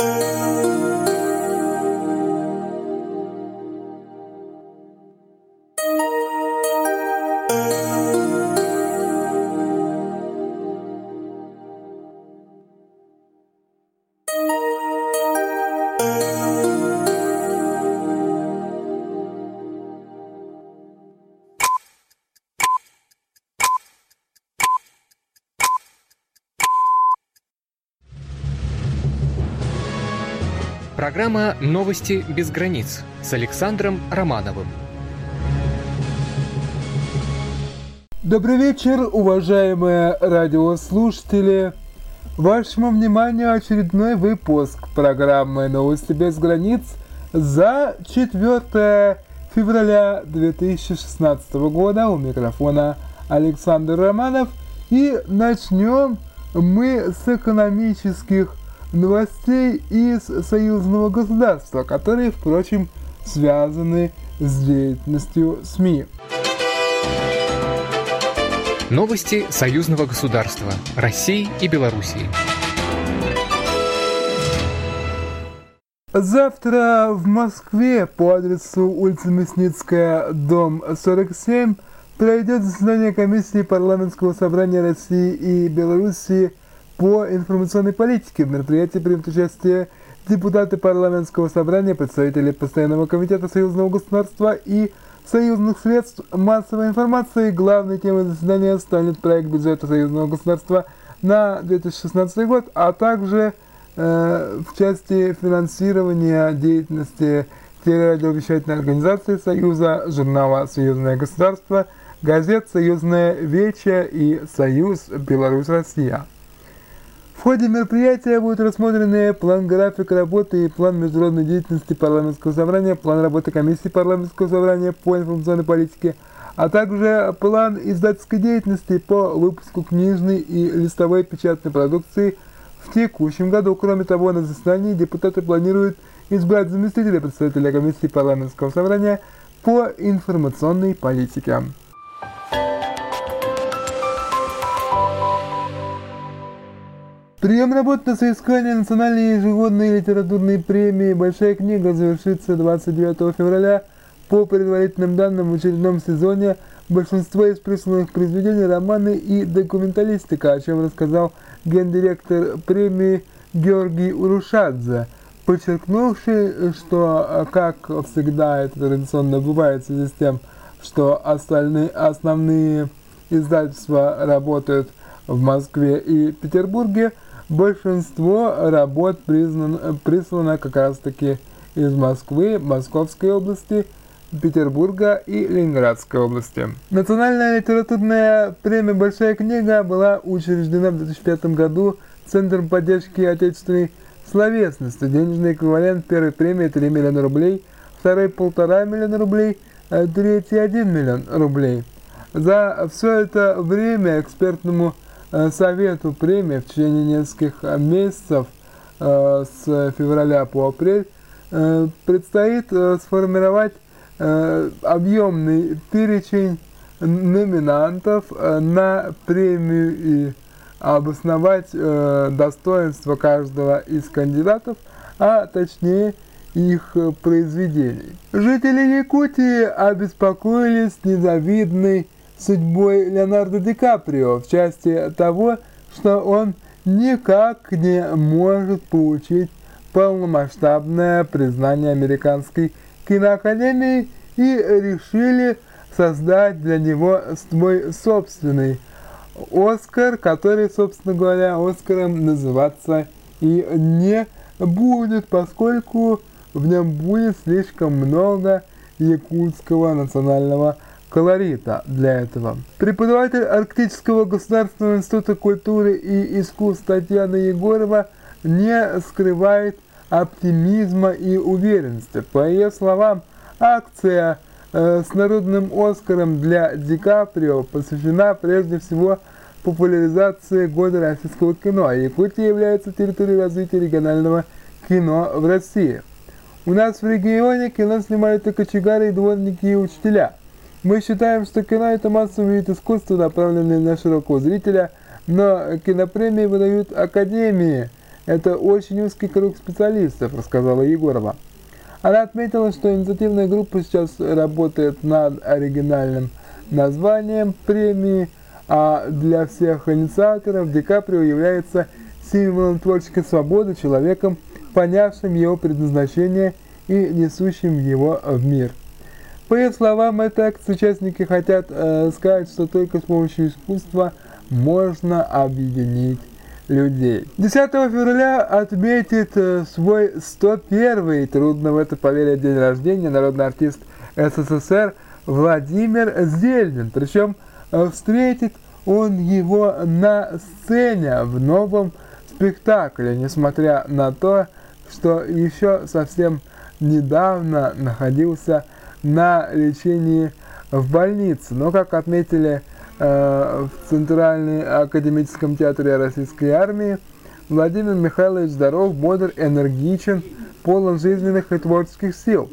Música Программа «Новости без границ» с Александром Романовым. Добрый вечер, уважаемые радиослушатели. Вашему вниманию очередной выпуск программы «Новости без границ» за 4 февраля 2016 года. У микрофона Александр Романов. И начнем мы с экономических новостей из союзного государства, которые, впрочем, связаны с деятельностью СМИ. Новости союзного государства России и Белоруссии. Завтра в Москве по адресу улица Мясницкая, дом 47, пройдет заседание комиссии парламентского собрания России и Белоруссии по информационной политике. В мероприятии примут участие депутаты парламентского собрания, представители Постоянного комитета союзного государства и союзных средств массовой информации. Главной темой заседания станет проект бюджета союзного государства на 2016 год, а также э, в части финансирования деятельности телерадиовещательной организации Союза, журнала «Союзное государство», газет «Союзная Веча» и «Союз Беларусь-Россия». В ходе мероприятия будут рассмотрены план графика работы и план международной деятельности парламентского собрания, план работы комиссии парламентского собрания по информационной политике, а также план издательской деятельности по выпуску книжной и листовой печатной продукции в текущем году. Кроме того, на заседании депутаты планируют избрать заместителя представителя комиссии парламентского собрания по информационной политике. Прием работ на соискание национальной ежегодной литературной премии «Большая книга» завершится 29 февраля. По предварительным данным, в очередном сезоне большинство из присланных произведений – романы и документалистика, о чем рассказал гендиректор премии Георгий Урушадзе, подчеркнувший, что, как всегда это традиционно бывает в связи с тем, что остальные, основные издательства работают в Москве и Петербурге – Большинство работ признано, прислано как раз-таки из Москвы, Московской области, Петербурга и Ленинградской области. Национальная литературная премия «Большая книга» была учреждена в 2005 году Центром поддержки отечественной словесности. Денежный эквивалент первой премии 3 миллиона рублей, второй полтора миллиона рублей, третий 1 миллион рублей. За все это время экспертному совету премии в течение нескольких э, месяцев э, с февраля по апрель предстоит сформировать объемный перечень номинантов на премию и обосновать достоинство каждого из кандидатов, а точнее их произведений. Жители Якутии обеспокоились незавидной судьбой Леонардо Ди Каприо в части того, что он никак не может получить полномасштабное признание американской киноакадемии и решили создать для него свой собственный Оскар, который, собственно говоря, Оскаром называться и не будет, поскольку в нем будет слишком много якутского национального колорита для этого. Преподаватель Арктического государственного института культуры и искусств Татьяна Егорова не скрывает оптимизма и уверенности. По ее словам, акция э, с народным Оскаром для Ди Каприо посвящена прежде всего популяризации года российского кино. Якутия является территорией развития регионального кино в России. У нас в регионе кино снимают и кочегары, и дворники, и учителя – мы считаем, что кино – это массовый вид искусства, направленный на широкого зрителя, но кинопремии выдают академии, Это очень узкий круг специалистов, рассказала Егорова. Она отметила, что инициативная группа сейчас работает над оригинальным названием премии, а для всех инициаторов Ди Каприо является символом творческой свободы, человеком, понявшим его предназначение и несущим его в мир. По ее словам, этой акции участники хотят э, сказать, что только с помощью искусства можно объединить людей. 10 февраля отметит э, свой 101-й, трудно в это поверить, день рождения, народный артист СССР Владимир Зельдин. Причем э, встретит он его на сцене в новом спектакле, несмотря на то, что еще совсем недавно находился на лечении в больнице. Но, как отметили э, в Центральном академическом театре Российской армии, Владимир Михайлович здоров, бодр, энергичен, полон жизненных и творческих сил.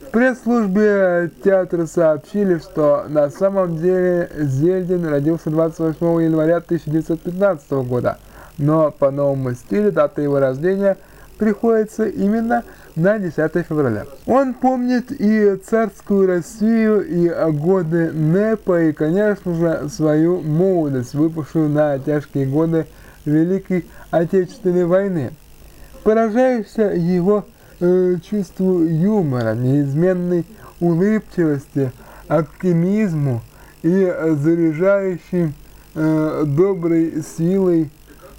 В пресс-службе театра сообщили, что на самом деле Зельдин родился 28 января 1915 года, но по новому стилю дата его рождения приходится именно на 10 февраля. Он помнит и царскую Россию, и годы НЭПа, и, конечно же, свою молодость, выпавшую на тяжкие годы Великой Отечественной войны. Поражаешься его э, чувству юмора, неизменной улыбчивости, оптимизму и заряжающей э, доброй силой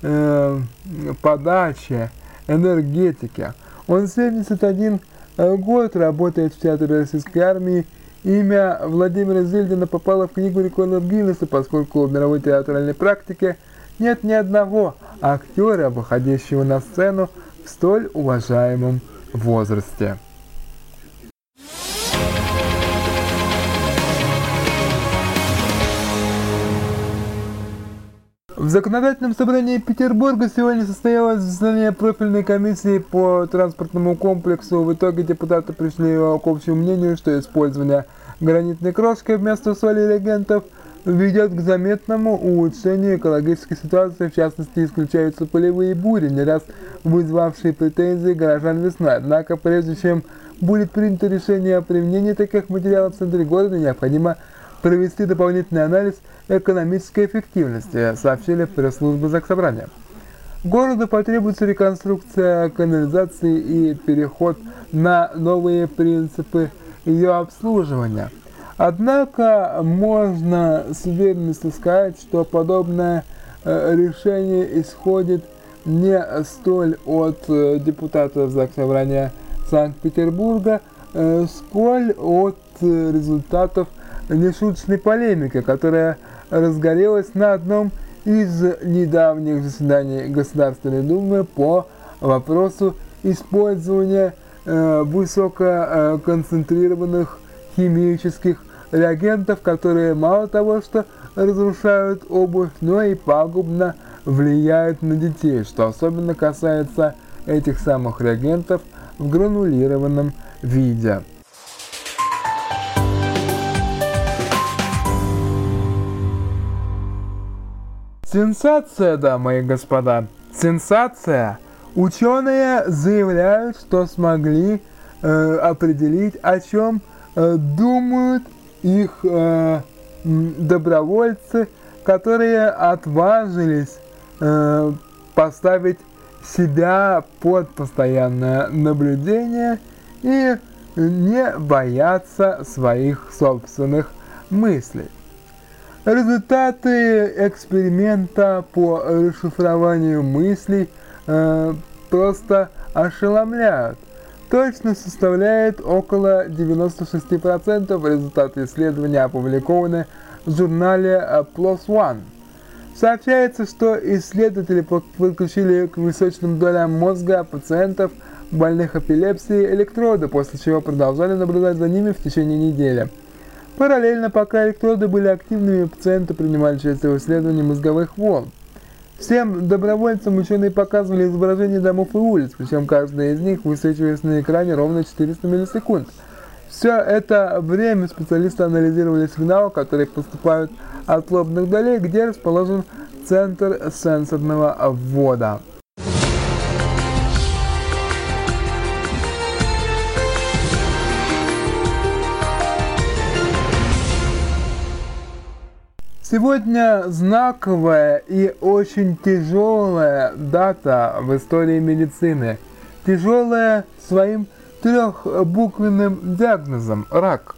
э, подачи, энергетики – он 71 э, год работает в Театре Российской Армии. Имя Владимира Зельдина попало в книгу рекордов Гиннесса, поскольку в мировой театральной практике нет ни одного актера, выходящего на сцену в столь уважаемом возрасте. Законодательном собрании Петербурга сегодня состоялось заседание профильной комиссии по транспортному комплексу. В итоге депутаты пришли к общему мнению, что использование гранитной крошки вместо соли реагентов ведет к заметному улучшению экологической ситуации, в частности, исключаются полевые бури, не раз вызвавшие претензии горожан весной. Однако, прежде чем будет принято решение о применении таких материалов в центре города, необходимо провести дополнительный анализ – экономической эффективности, сообщили пресс-службе Заксобрания. Городу потребуется реконструкция канализации и переход на новые принципы ее обслуживания. Однако можно с уверенностью сказать, что подобное э, решение исходит не столь от э, депутатов Заксобрания Санкт-Петербурга, э, сколь от результатов нешуточной полемики, которая разгорелась на одном из недавних заседаний Государственной Думы по вопросу использования э, высококонцентрированных химических реагентов, которые мало того, что разрушают обувь, но и пагубно влияют на детей, что особенно касается этих самых реагентов в гранулированном виде. Сенсация, дамы и господа, сенсация. Ученые заявляют, что смогли э, определить, о чем э, думают их э, добровольцы, которые отважились э, поставить себя под постоянное наблюдение и не бояться своих собственных мыслей. Результаты эксперимента по расшифрованию мыслей э, просто ошеломляют. Точность составляет около 96%. Результаты исследования опубликованы в журнале PLOS ONE. Сообщается, что исследователи подключили к височным долям мозга пациентов, больных эпилепсией, электроды, после чего продолжали наблюдать за ними в течение недели. Параллельно, пока электроды были активными, пациенты принимали участие в исследовании мозговых волн. Всем добровольцам ученые показывали изображения домов и улиц, причем каждая из них высвечивалась на экране ровно 400 миллисекунд. Все это время специалисты анализировали сигналы, которые поступают от лобных долей, где расположен центр сенсорного ввода. Сегодня знаковая и очень тяжелая дата в истории медицины. Тяжелая своим трехбуквенным диагнозом – рак.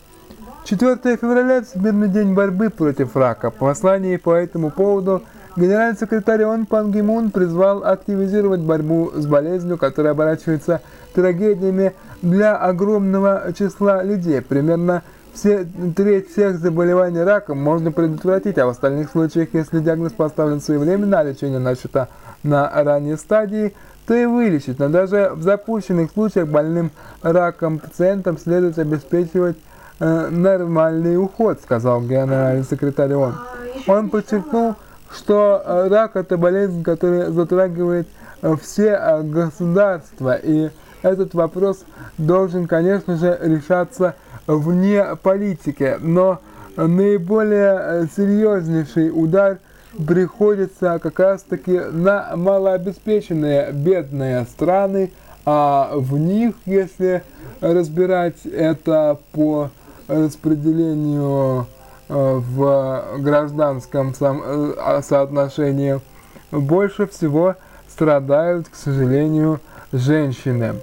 4 февраля – Всемирный день борьбы против рака. В послании по этому поводу генеральный секретарь ООН Пан Ги Мун призвал активизировать борьбу с болезнью, которая оборачивается трагедиями для огромного числа людей. Примерно все, треть всех заболеваний раком можно предотвратить, а в остальных случаях, если диагноз поставлен своевременно, а лечение начато на ранней стадии, то и вылечить. Но даже в запущенных случаях больным раком пациентам следует обеспечивать э, нормальный уход, сказал генеральный секретарь ООН. Он подчеркнул, что э, рак – это болезнь, которая затрагивает э, все э, государства, и этот вопрос должен, конечно же, решаться вне политики, но наиболее э, серьезнейший удар приходится как раз таки на малообеспеченные бедные страны, а в них, если разбирать это по распределению э, в гражданском э, соотношении, больше всего страдают, к сожалению, женщины.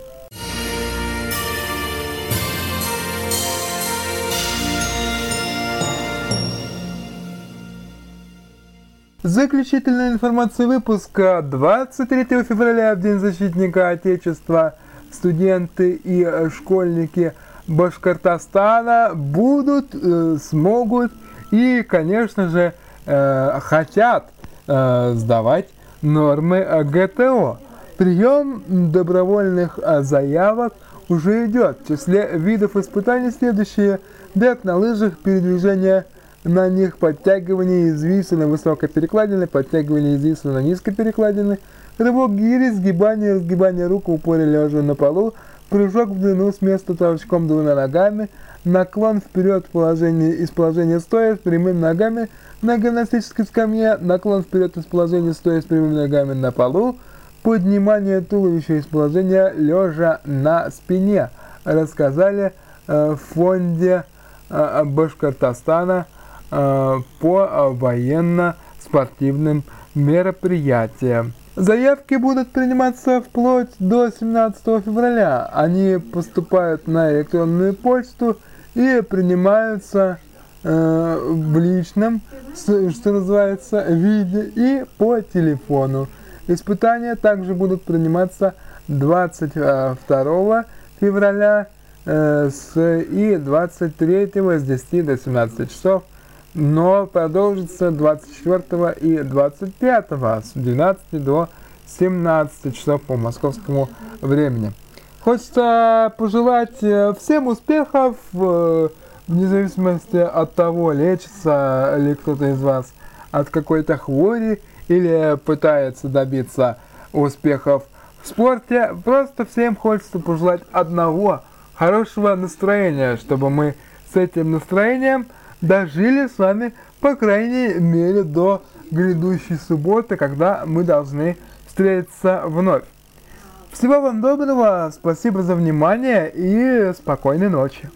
Заключительная информация выпуска 23 февраля, в День защитника Отечества, студенты и школьники Башкортостана будут, э, смогут и, конечно же, э, хотят э, сдавать нормы ГТО. Прием добровольных заявок уже идет. В числе видов испытаний следующие. Бег на лыжах, передвижение на них подтягивание из виса на высокой перекладине, подтягивание из виса на низкой перекладине, рывок гири, сгибание, разгибание рук в упоре лежа на полу, прыжок в длину с места толчком двумя ногами, наклон вперед в положении, из положения стоя с прямыми ногами на гимнастической скамье, наклон вперед из положения стоя с прямыми ногами на полу, поднимание туловища из положения лежа на спине. Рассказали э, в фонде э, Башкортостана по э, военно-спортивным мероприятиям. Заявки будут приниматься вплоть до 17 февраля. Они поступают на электронную почту и принимаются э, в личном, что называется, виде и по телефону. Испытания также будут приниматься 22 февраля э, с, и 23 с 10 до 17 часов но продолжится 24 и 25 с 12 до 17 часов по московскому времени. Хочется пожелать э, всем успехов, э, вне зависимости от того, лечится ли кто-то из вас от какой-то хвори или пытается добиться успехов в спорте. Просто всем хочется пожелать одного хорошего настроения, чтобы мы с этим настроением – дожили с вами, по крайней мере, до грядущей субботы, когда мы должны встретиться вновь. Всего вам доброго, спасибо за внимание и спокойной ночи.